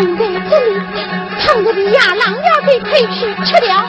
躺在这里，唱着的呀，狼要被配去吃了。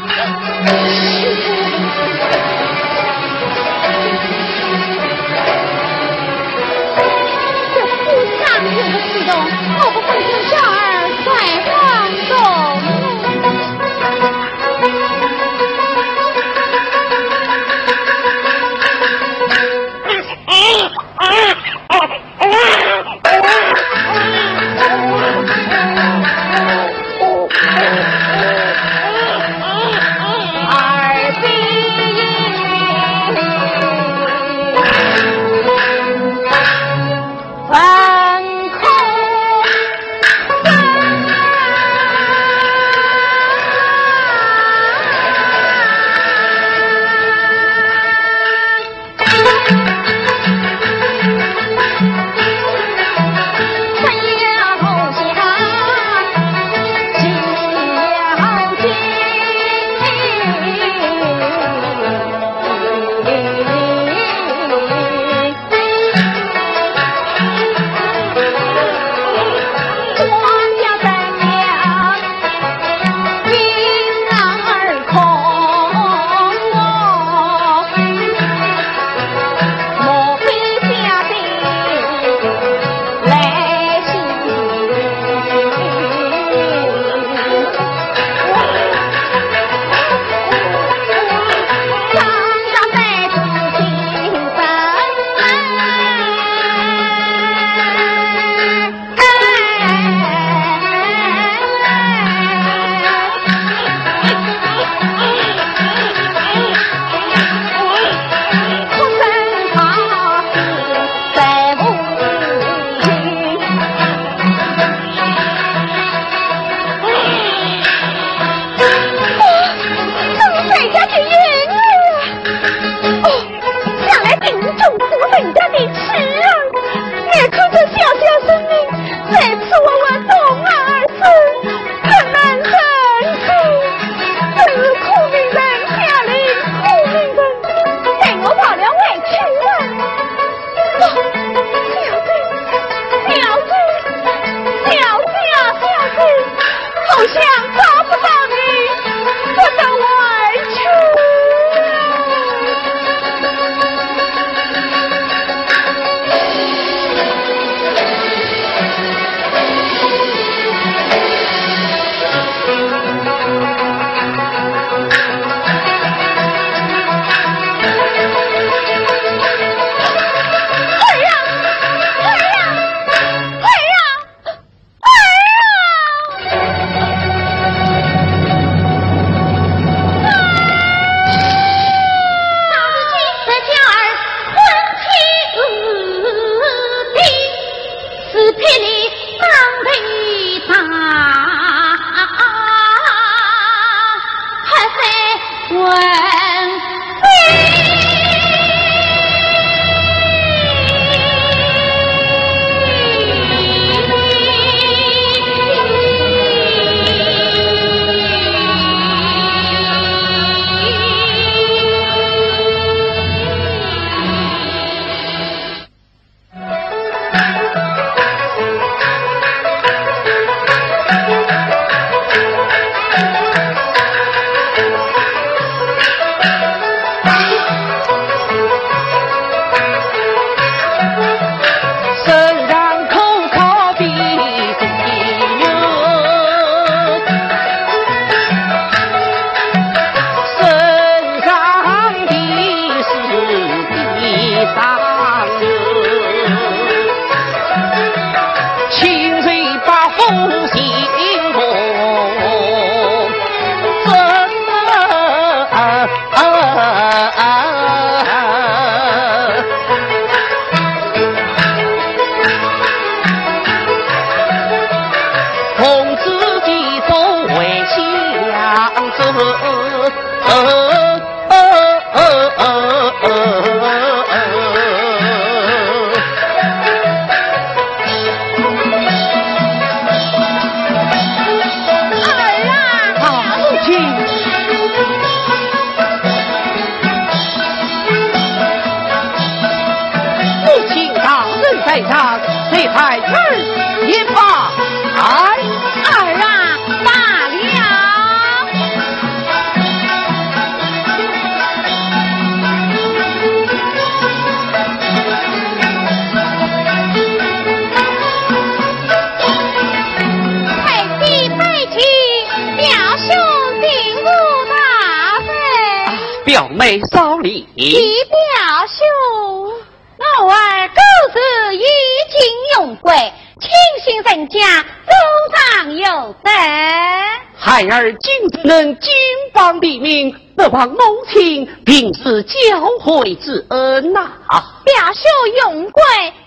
会之恩呐、啊！表兄永贵，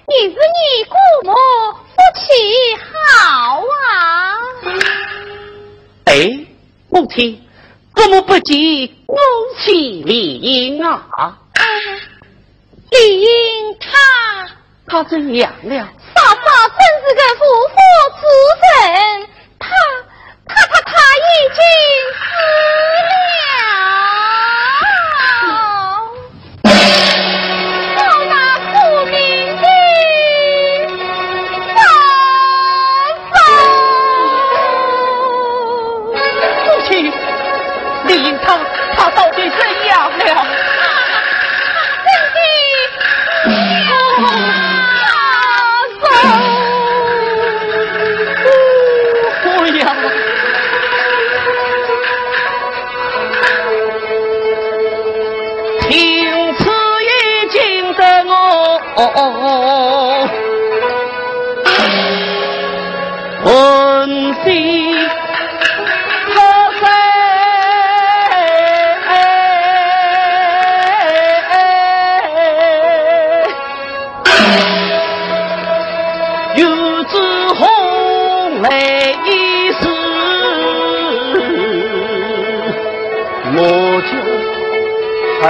你是你姑母夫妻好啊！哎，母亲，姑母不及恭喜李英啊！啊，李他他怎样了？嫂嫂真是个夫妇之人，他他他已经死了。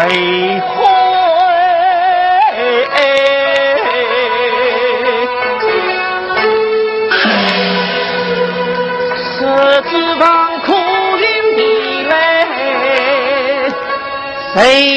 悲欢，十指缝苦尽甜。谁？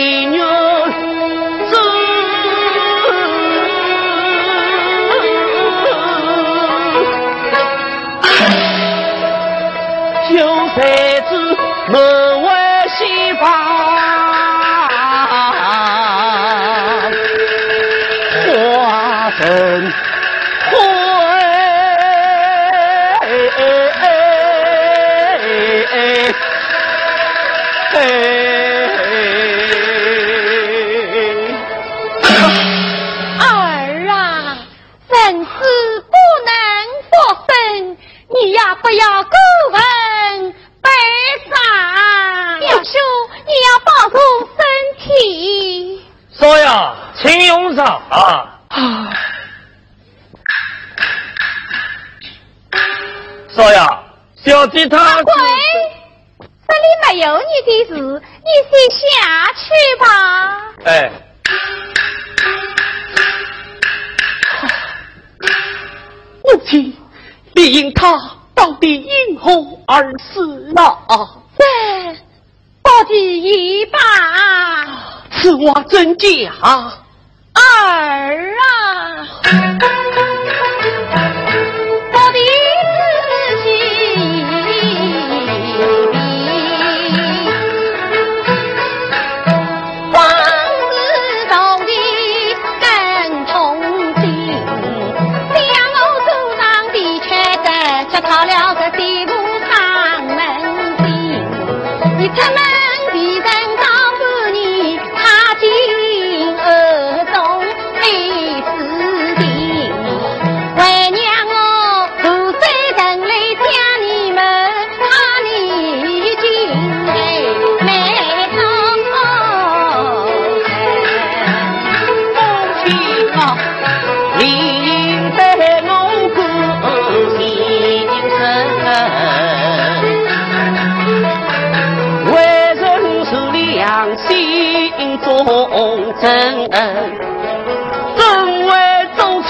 怎会做出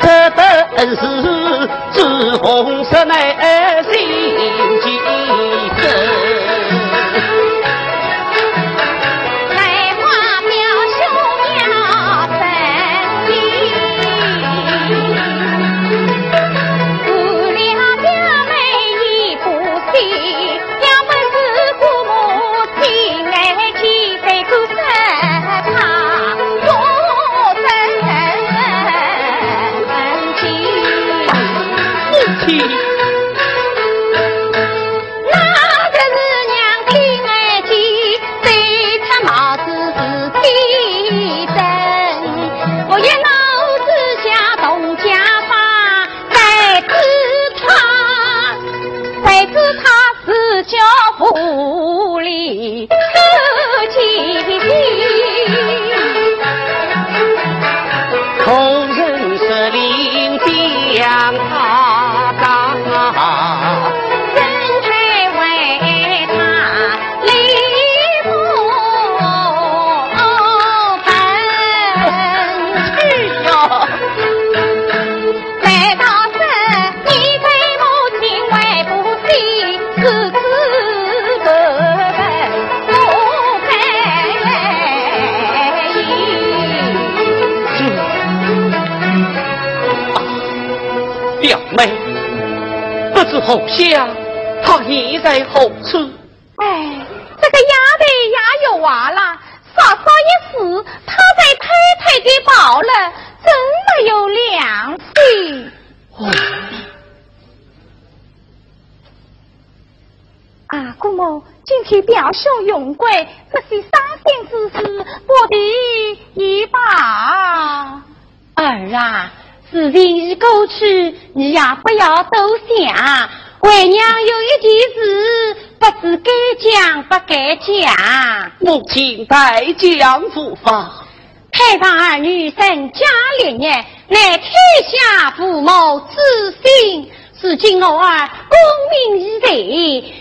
这等事？朱红色内心。后下，他已在后处。哎，这个丫头也有娃了，嫂嫂一死，他在太太给保了，真没有良心。哦。啊，姑母，今天表兄永贵，这些伤心之事，不提一罢。儿啊。事情已过去，你也不要多想。为娘有一件事，不知该讲不该讲。母亲待讲无妨。太上儿女成家立业，乃天下父母之心。如今我儿功名已在，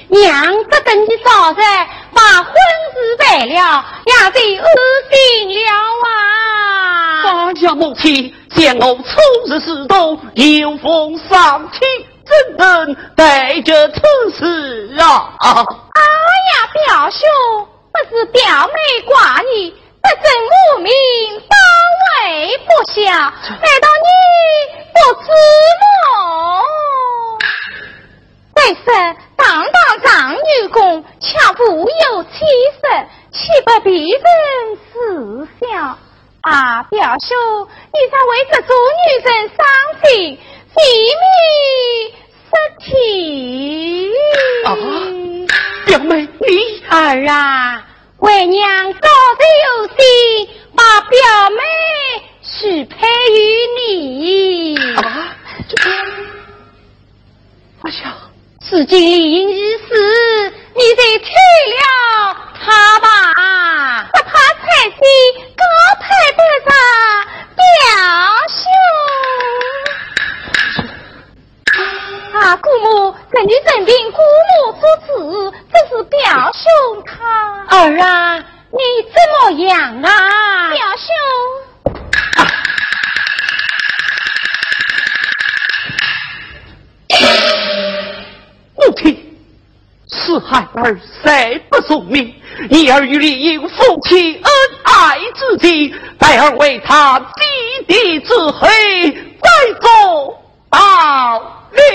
娘不等你早日把婚事办了，也就安心了啊！放下母亲。见我初日事多，有风丧亲，怎能带着此事啊？哎呀，表兄，不是表妹挂意，不正无名，当为不孝，难道你不知吗？再说，堂堂长女宫，恰富有妻室，岂不必人思想？啊，表兄，你在为这做女人伤心，体面失体。啊，表妹，你儿啊，为娘高才有心，把表妹许配于你。啊，这我想，此今已已死，你得娶了她吧。不怕彩戏高抬不上，表兄。啊，姑母，这女任凭姑母做主，这是表兄他。儿啊，你怎么样啊？表兄。母亲。孩儿虽不聪明，一儿与你有夫妻恩爱之情，待儿为他弟弟之黑，再做道理。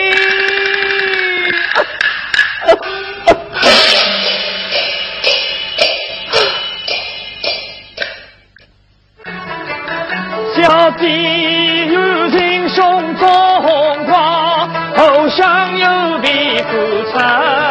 小弟如今胸中挂，头上有笔不差。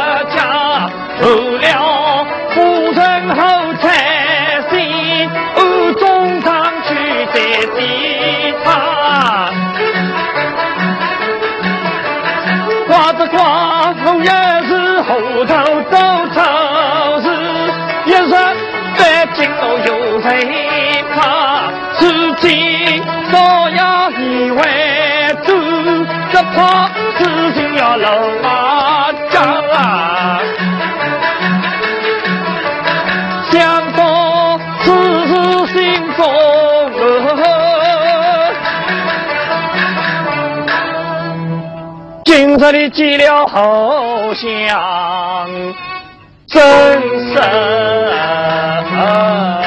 今日里结了好相，真神话。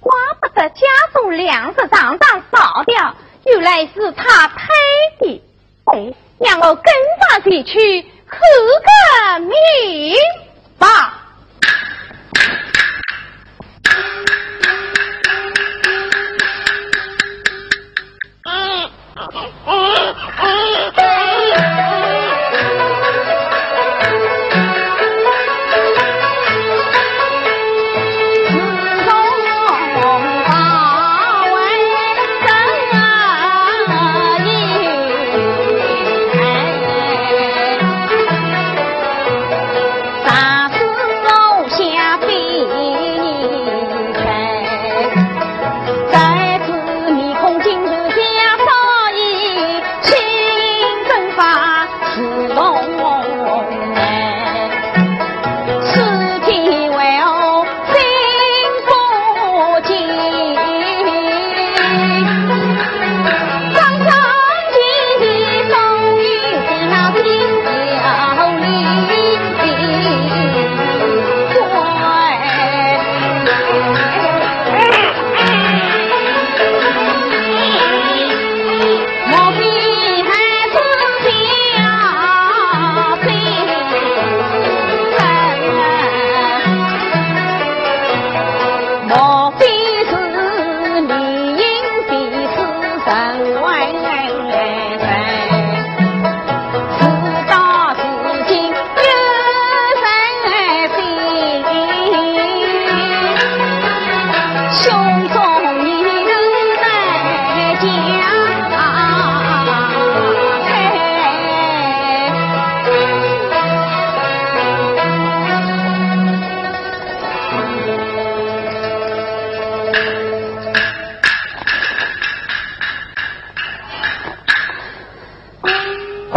怪不得家中粮食常常少掉，原来是他推的。哎，让我跟上前去，贺个名。爸。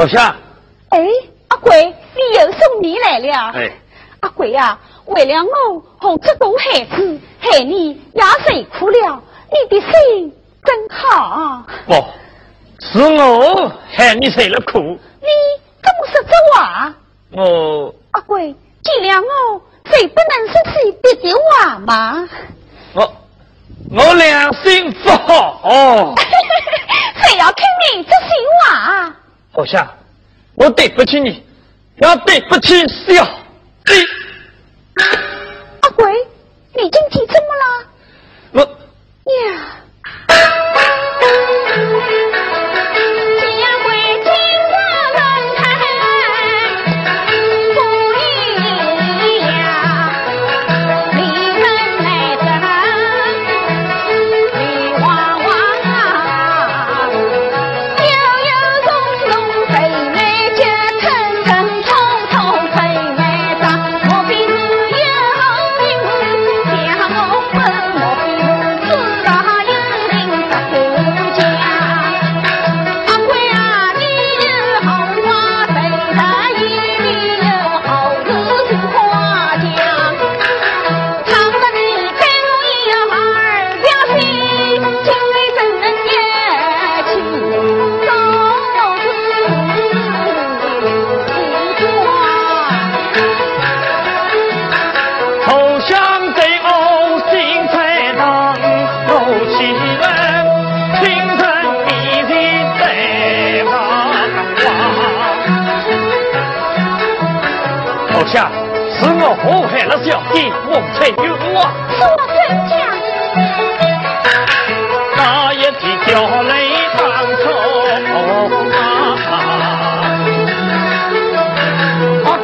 好像。哎，阿贵，你又送你来了。哎，阿贵呀，为了我和这个孩子，害你也受苦了。你的心真好。不，是我害你受了苦。你怎么说这话？我阿贵，见谅我，谁不能说起别的话吗？我我良心不好。谁要听你这些话？好像我对不起你，要对不起小弟。阿鬼，你今天怎么了？我呀。我。说真假？那一天叫雷当冲啊！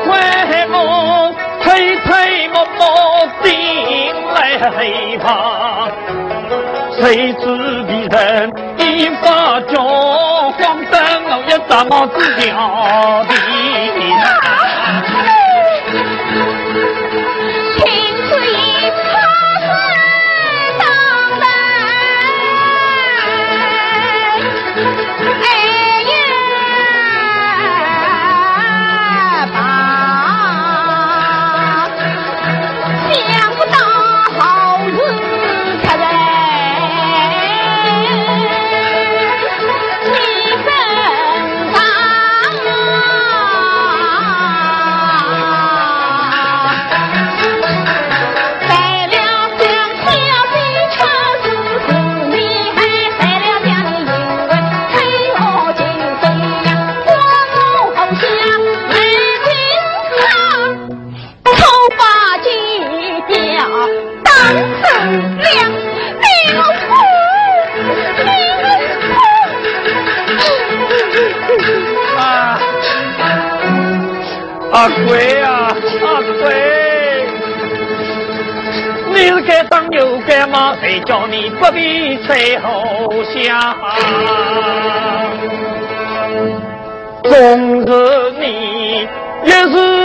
怪我推推摸摸进来吧，谁知别人一发叫慌得我一大帽子掉地。阿贵啊，阿贵，你是该当牛该马，谁叫你不必吹后响？总是你也是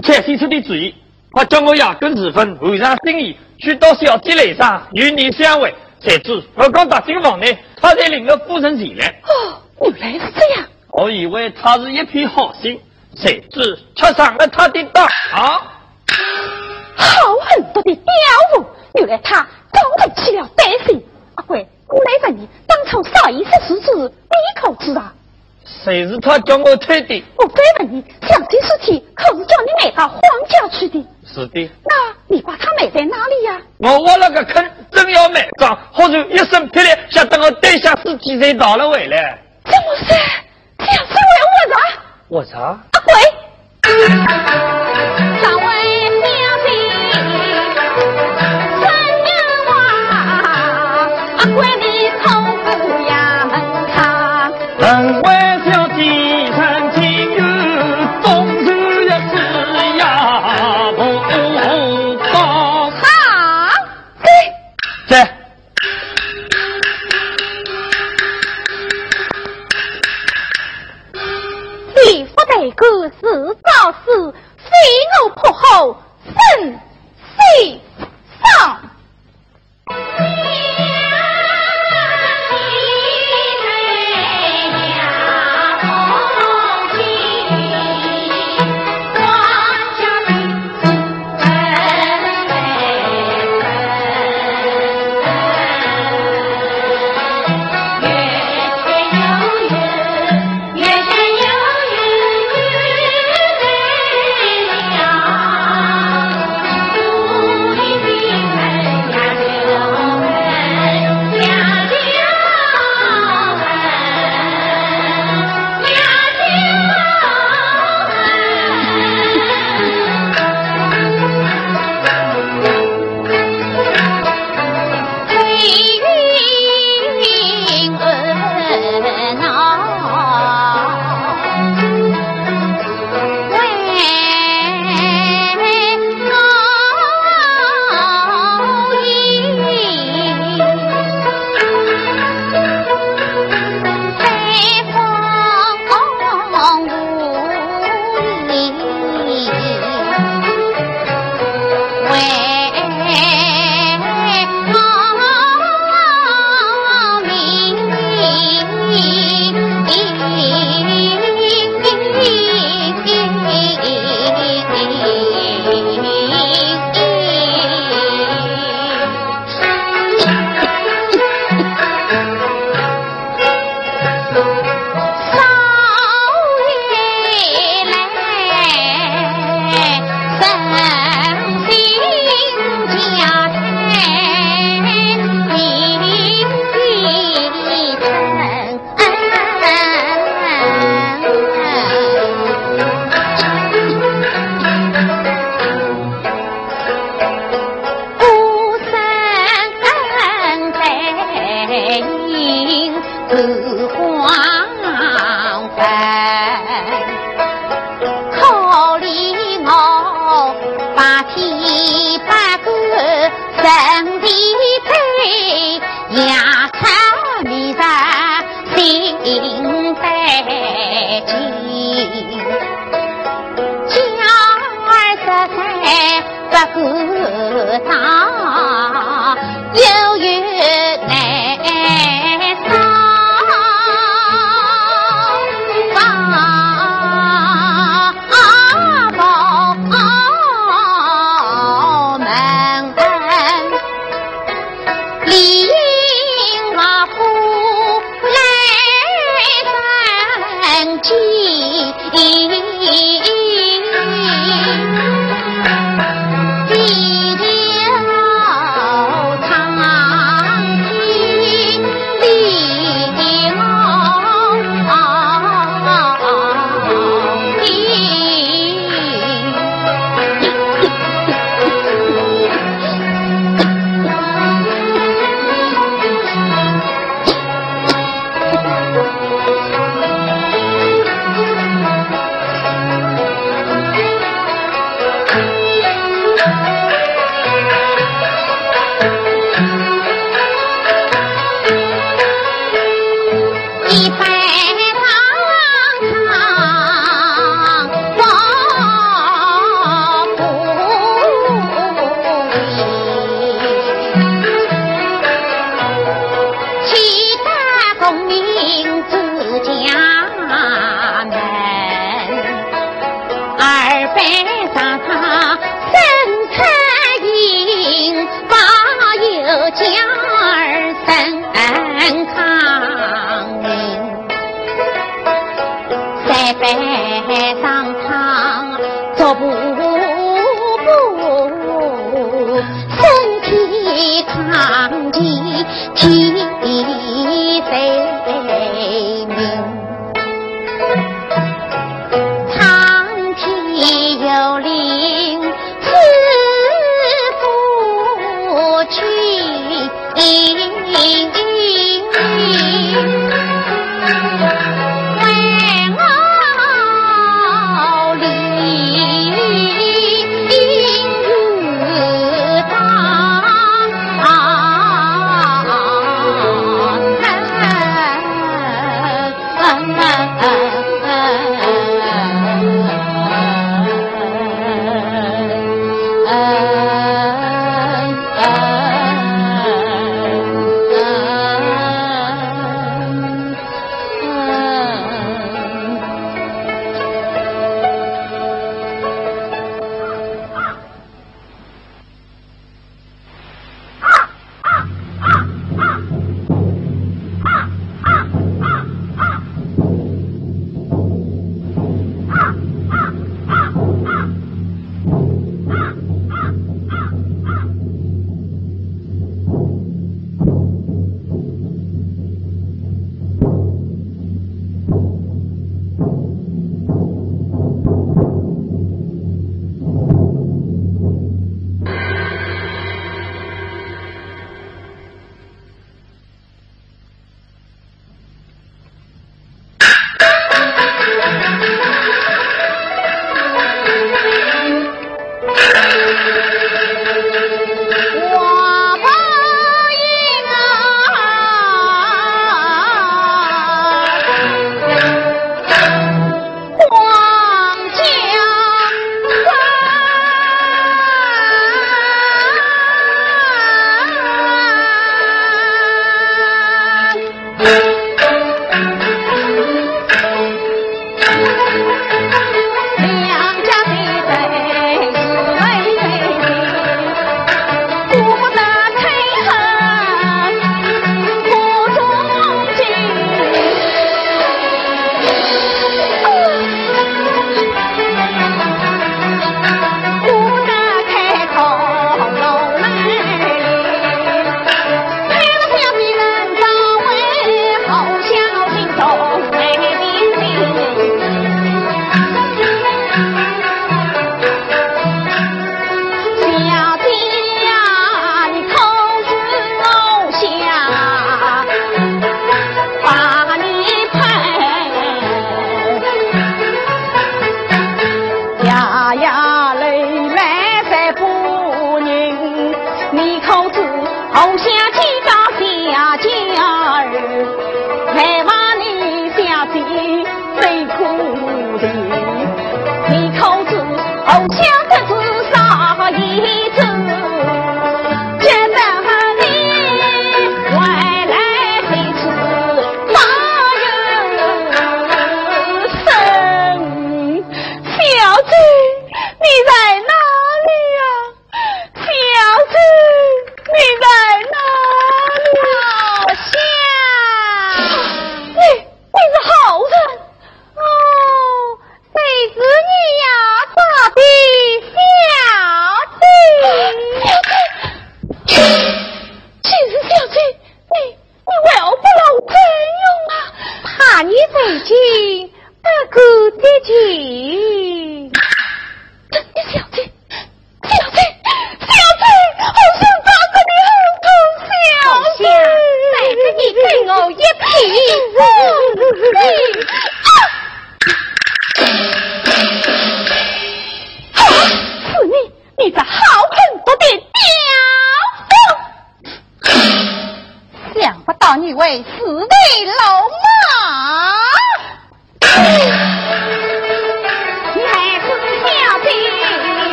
是蔡先生的主意，他叫我亚根时分会上心意，去到小街来上与你相会。谁知我刚踏进房内，他才领我夫人前来。哦，原来是这样。我以为他是一片好心，谁知却上了他的当。啊好狠毒的刁妇！原来他刚头起了歹心。阿贵，我来问你，当初少爷是事子，你可知道？谁是他叫我推的？我该问你，详细事体可是叫你埋到荒郊去的？是的。那你把他埋在哪里呀？我挖了个坑，正要埋葬，忽然一声霹雳，吓得我蹲下尸体才逃了回来。怎么是？这样是为我啥？我啥？阿鬼。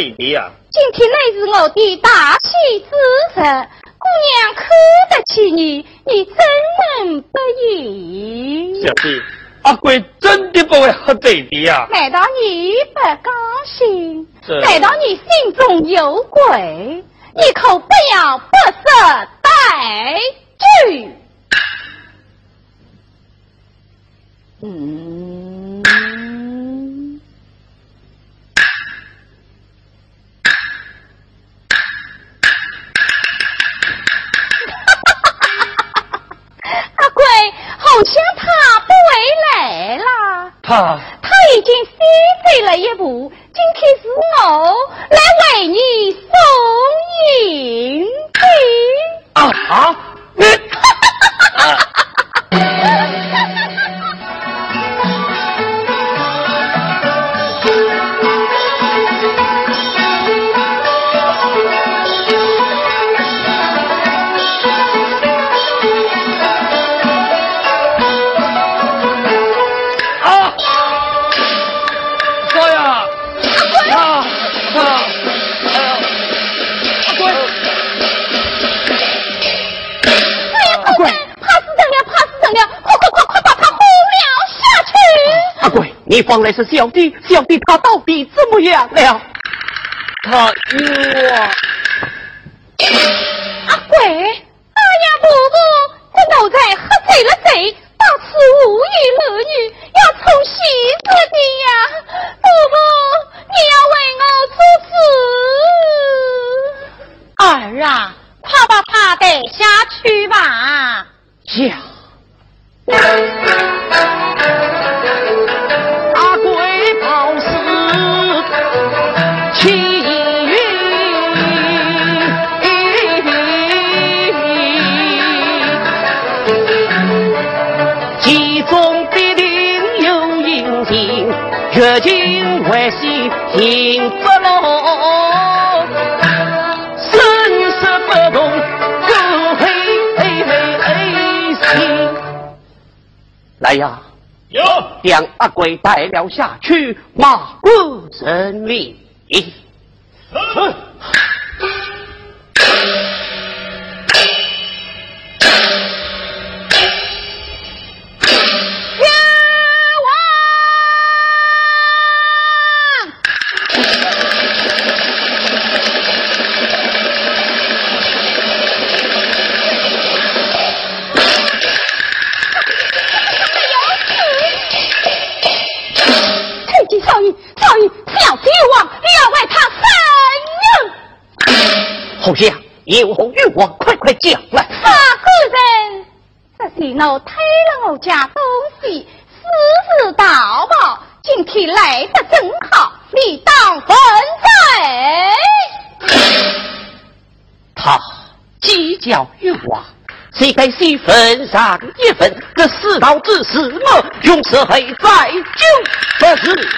会喝醉的呀。今天乃是我的大喜之日，姑娘看得起你，你怎能不应？小弟，阿贵真的不会喝醉的呀。难道你不高兴？难道你心中有鬼？你可不要不识抬举。嗯。好像他不回来了。他他已经先退了一步，今天是我来为你送银子。啊！你。你方来是小弟，小弟他到底怎么样了？他与我阿贵，哎呀婆婆，这奴才喝醉了醉，到此无言儿女，要从喜子的呀！婆婆，你要为我做主。儿啊，快把他带下去吧。下。绝境危险行不落，生死不同各嘿心。来呀，有将阿贵带了下去，马不成礼。好有何欲望，快快讲来。大个人，这是我偷了我家东西，私自盗宝，今天来得正好，你当分罪。他计较欲望，谁该谁分上一份？这世道之事么，用是会再就不是。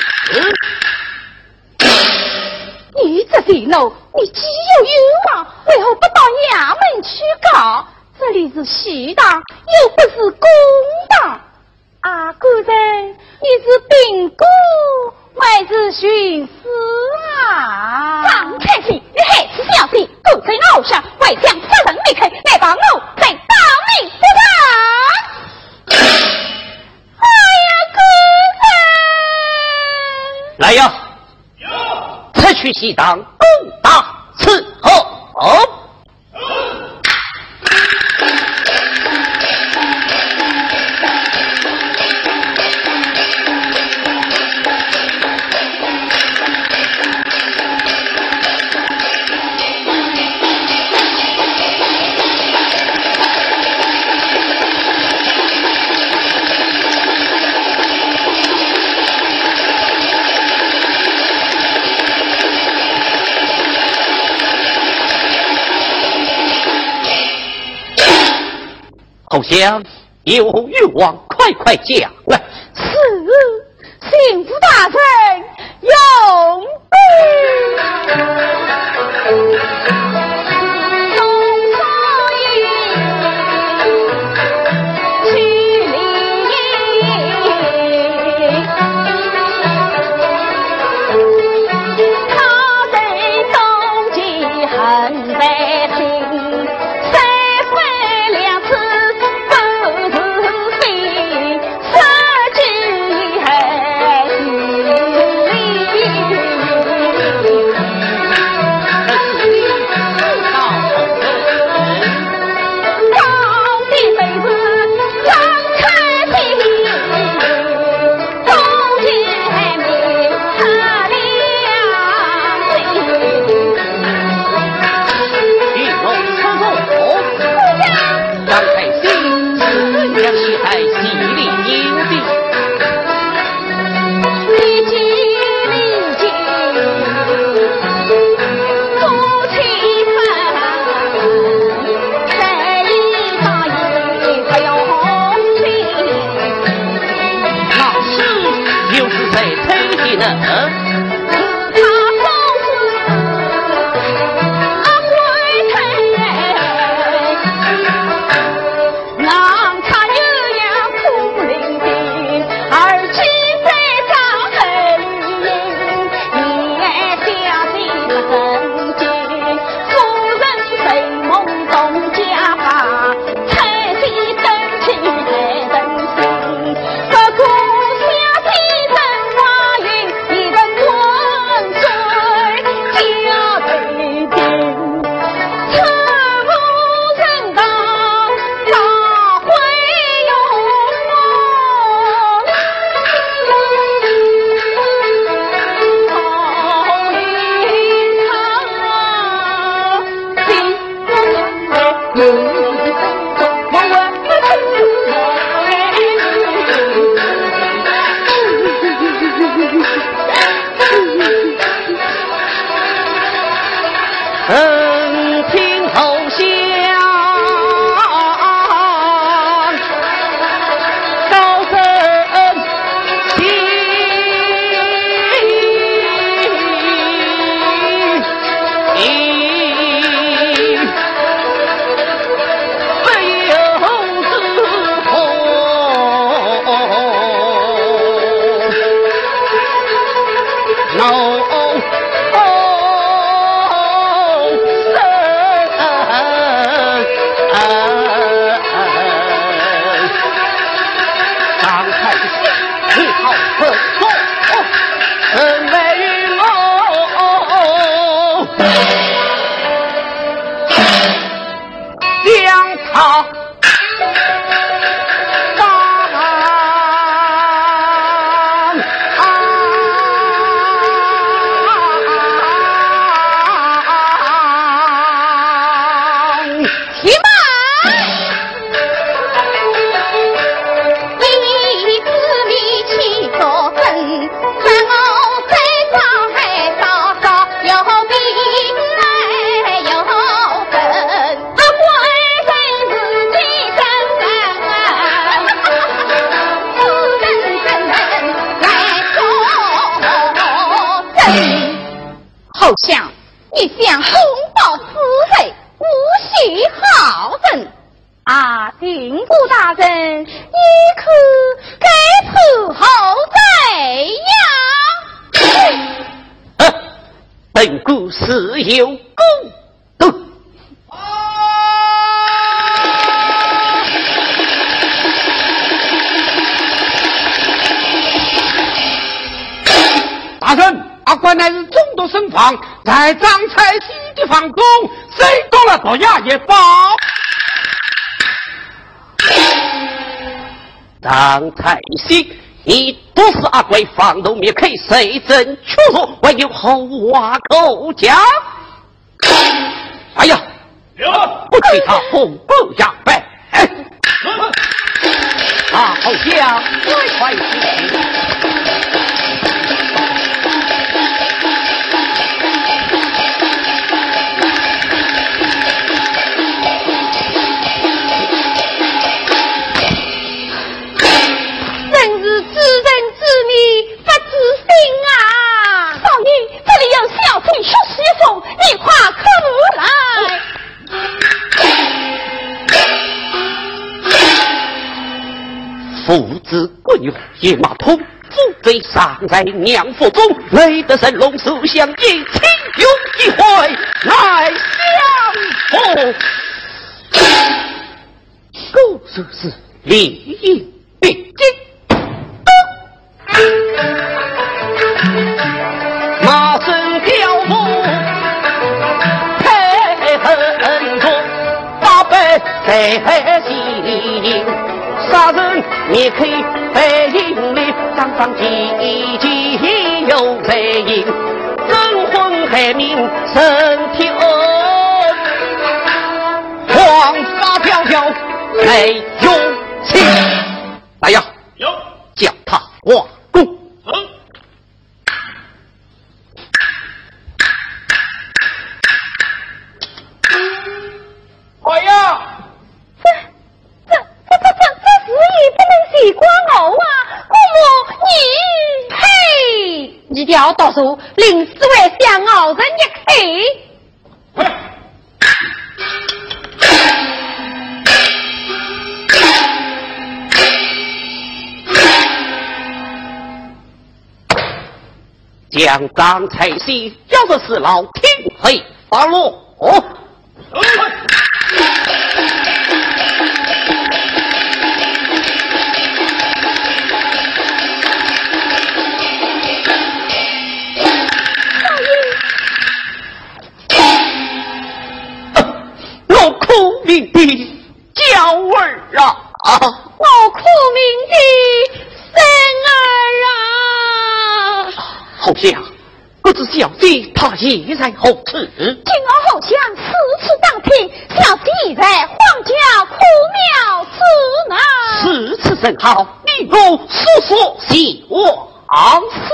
你这地奴，你既有冤枉，为何不到衙门去告？这里是西堂，又不是公堂。阿姑人，你是病故还是寻死啊？张太平，你害死小弟，狗贼傲上，为将杀人未遂，来把我再报命不成？哎呀，姑人，来呀！此去西当，攻打伺 Oh 想有欲望，快快讲呢？啊？姜汤有功德。大圣，阿官乃是中毒身亡，在张彩西的房中，谁动了毒药也报。张彩西，你毒死阿贵，放毒灭口，谁真确实，我有后话可讲。哎呀，为他巩固下拜。啊，好像，快快野马通，父贼尚在娘腹中，累得神龙素相依，情有一回来相逢。故事是利益必经。马身雕木。在心，杀人灭口背张张唧唧有在音，争昏害命身体恶，黄发飘飘泪你要读书，临死为向傲人一口。将张彩喜交的是老天黑发落。的啊！我苦命的生儿啊！好像，不知小弟他意在何处？今儿好像此次当听，小弟意在皇家苦庙之内。此次甚好，你我说说闲话事。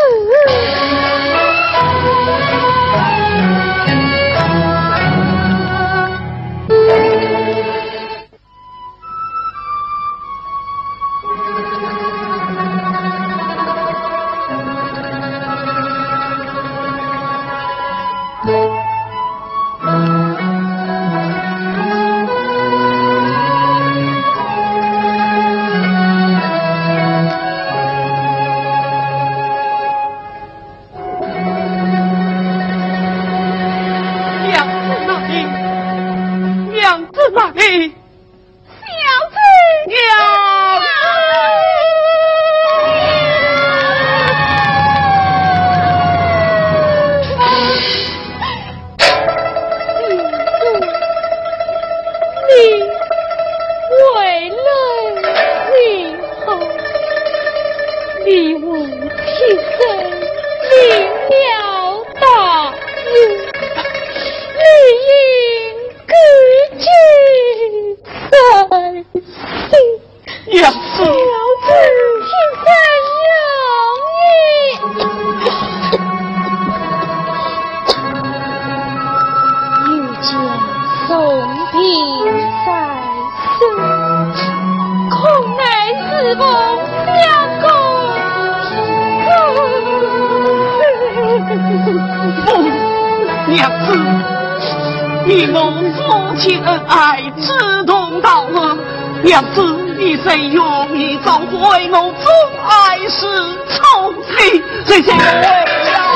娘子，娘子。